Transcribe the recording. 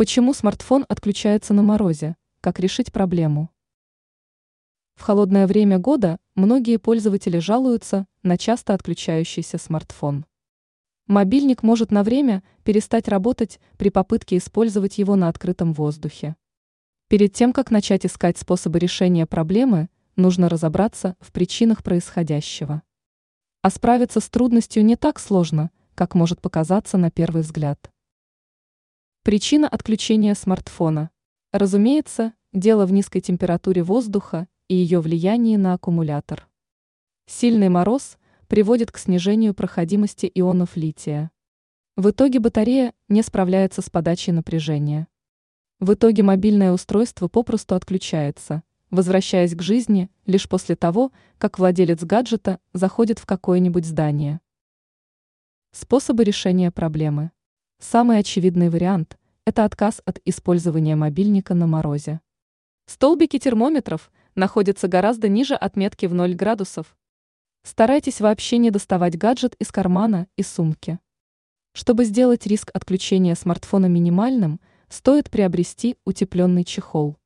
Почему смартфон отключается на морозе? Как решить проблему? В холодное время года многие пользователи жалуются на часто отключающийся смартфон. Мобильник может на время перестать работать при попытке использовать его на открытом воздухе. Перед тем, как начать искать способы решения проблемы, нужно разобраться в причинах происходящего. А справиться с трудностью не так сложно, как может показаться на первый взгляд. Причина отключения смартфона. Разумеется, дело в низкой температуре воздуха и ее влиянии на аккумулятор. Сильный мороз приводит к снижению проходимости ионов лития. В итоге батарея не справляется с подачей напряжения. В итоге мобильное устройство попросту отключается, возвращаясь к жизни лишь после того, как владелец гаджета заходит в какое-нибудь здание. Способы решения проблемы. Самый очевидный вариант – это отказ от использования мобильника на морозе. Столбики термометров находятся гораздо ниже отметки в 0 градусов. Старайтесь вообще не доставать гаджет из кармана и сумки. Чтобы сделать риск отключения смартфона минимальным, стоит приобрести утепленный чехол.